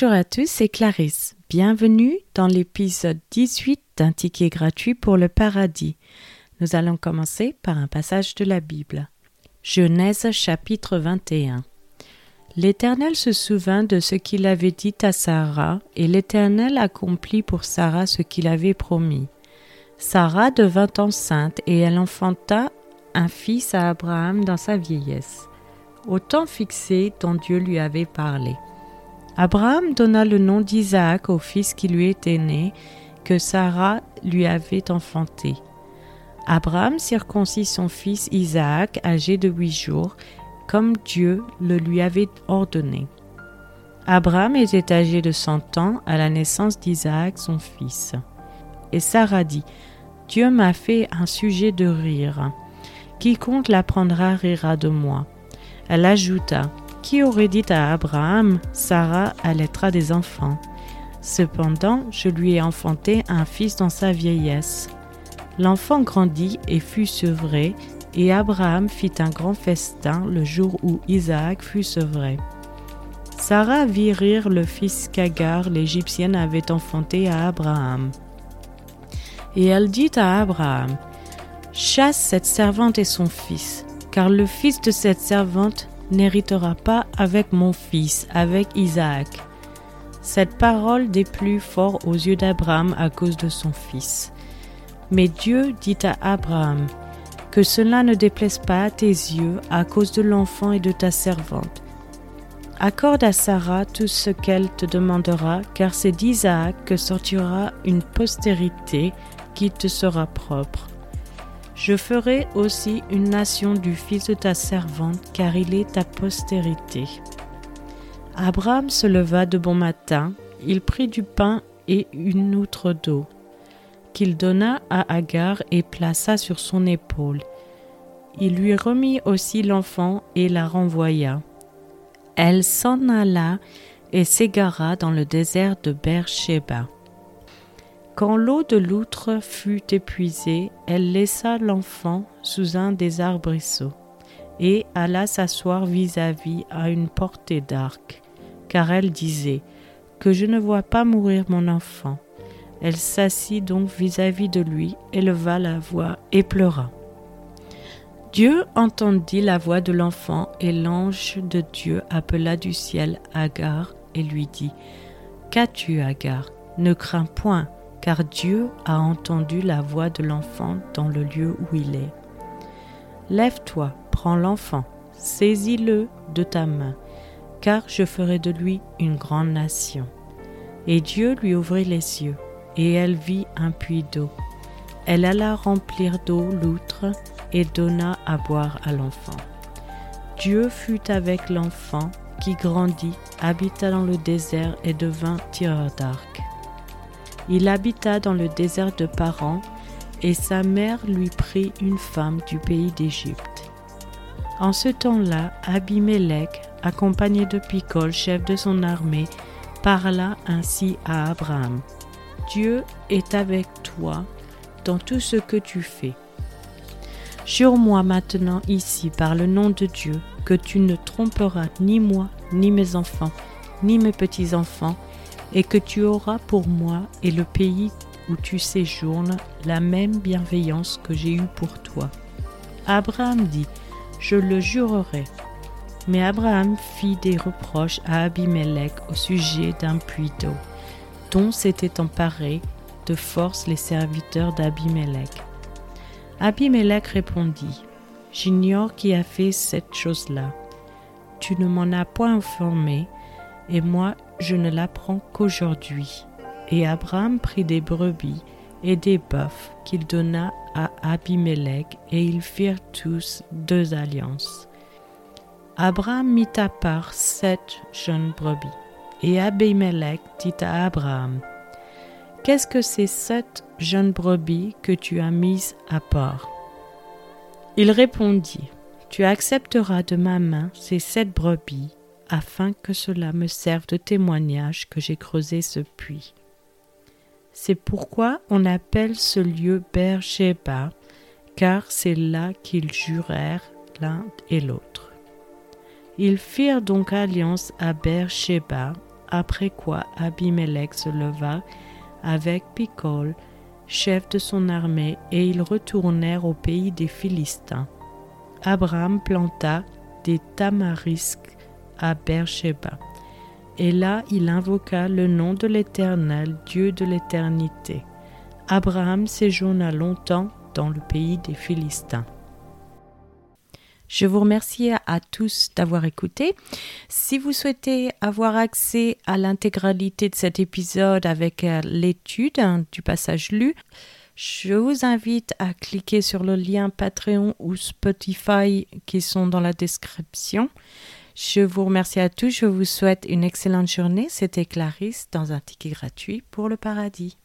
Bonjour à tous, c'est Clarisse. Bienvenue dans l'épisode 18 d'un ticket gratuit pour le paradis. Nous allons commencer par un passage de la Bible. Genèse chapitre 21. L'Éternel se souvint de ce qu'il avait dit à Sarah, et l'Éternel accomplit pour Sarah ce qu'il avait promis. Sarah devint enceinte, et elle enfanta un fils à Abraham dans sa vieillesse, au temps fixé dont Dieu lui avait parlé. Abraham donna le nom d'Isaac au fils qui lui était né, que Sarah lui avait enfanté. Abraham circoncit son fils Isaac, âgé de huit jours, comme Dieu le lui avait ordonné. Abraham était âgé de cent ans à la naissance d'Isaac, son fils. Et Sarah dit, Dieu m'a fait un sujet de rire. Quiconque l'apprendra rira de moi. Elle ajouta, qui aurait dit à Abraham, Sarah allaitera des enfants Cependant, je lui ai enfanté un fils dans sa vieillesse. L'enfant grandit et fut sevré, et Abraham fit un grand festin le jour où Isaac fut sevré. Sarah vit rire le fils qu'Agar l'Égyptienne avait enfanté à Abraham. Et elle dit à Abraham, Chasse cette servante et son fils, car le fils de cette servante n'héritera pas avec mon fils, avec Isaac. Cette parole déplut fort aux yeux d'Abraham à cause de son fils. Mais Dieu dit à Abraham, Que cela ne déplaise pas à tes yeux à cause de l'enfant et de ta servante. Accorde à Sarah tout ce qu'elle te demandera, car c'est d'Isaac que sortira une postérité qui te sera propre. Je ferai aussi une nation du fils de ta servante, car il est ta postérité. Abraham se leva de bon matin, il prit du pain et une outre d'eau, qu'il donna à Agar et plaça sur son épaule. Il lui remit aussi l'enfant et la renvoya. Elle s'en alla et s'égara dans le désert de Beersheba. Quand l'eau de l'outre fut épuisée, elle laissa l'enfant sous un des arbrisseaux et alla s'asseoir vis-à-vis à une portée d'arc, car elle disait Que je ne vois pas mourir mon enfant. Elle s'assit donc vis-à-vis de lui, éleva la voix et pleura. Dieu entendit la voix de l'enfant et l'ange de Dieu appela du ciel Agar et lui dit Qu'as-tu, Agar? Ne crains point car Dieu a entendu la voix de l'enfant dans le lieu où il est. Lève-toi, prends l'enfant, saisis-le de ta main, car je ferai de lui une grande nation. Et Dieu lui ouvrit les yeux, et elle vit un puits d'eau. Elle alla remplir d'eau l'outre et donna à boire à l'enfant. Dieu fut avec l'enfant qui grandit, habita dans le désert et devint tireur d'arc. Il habita dans le désert de Paran, et sa mère lui prit une femme du pays d'Égypte. En ce temps-là, Abimelech, accompagné de Picol, chef de son armée, parla ainsi à Abraham. Dieu est avec toi dans tout ce que tu fais. Jure-moi maintenant ici par le nom de Dieu que tu ne tromperas ni moi, ni mes enfants, ni mes petits-enfants, et que tu auras pour moi et le pays où tu séjournes la même bienveillance que j'ai eue pour toi. Abraham dit, Je le jurerai. Mais Abraham fit des reproches à Abimelech au sujet d'un puits d'eau, dont s'étaient emparés de force les serviteurs d'Abimelech. Abimelech répondit, J'ignore qui a fait cette chose-là. Tu ne m'en as point informé, et moi je ne l'apprends qu'aujourd'hui. Et Abraham prit des brebis et des bœufs qu'il donna à Abimelech, et ils firent tous deux alliances. Abraham mit à part sept jeunes brebis, et Abimelech dit à Abraham, Qu'est-ce que ces sept jeunes brebis que tu as mises à part? Il répondit, Tu accepteras de ma main ces sept brebis, afin que cela me serve de témoignage que j'ai creusé ce puits. C'est pourquoi on appelle ce lieu Beersheba, car c'est là qu'ils jurèrent l'un et l'autre. Ils firent donc alliance à Beersheba, après quoi Abimelech se leva avec Picol, chef de son armée, et ils retournèrent au pays des Philistins. Abraham planta des tamarisques à Beersheba. Et là il invoqua le nom de l'Éternel, Dieu de l'éternité. Abraham séjourna longtemps dans le pays des Philistins. Je vous remercie à tous d'avoir écouté. Si vous souhaitez avoir accès à l'intégralité de cet épisode avec euh, l'étude hein, du passage lu, je vous invite à cliquer sur le lien Patreon ou Spotify qui sont dans la description. Je vous remercie à tous. Je vous souhaite une excellente journée. C'était Clarisse dans un ticket gratuit pour le paradis.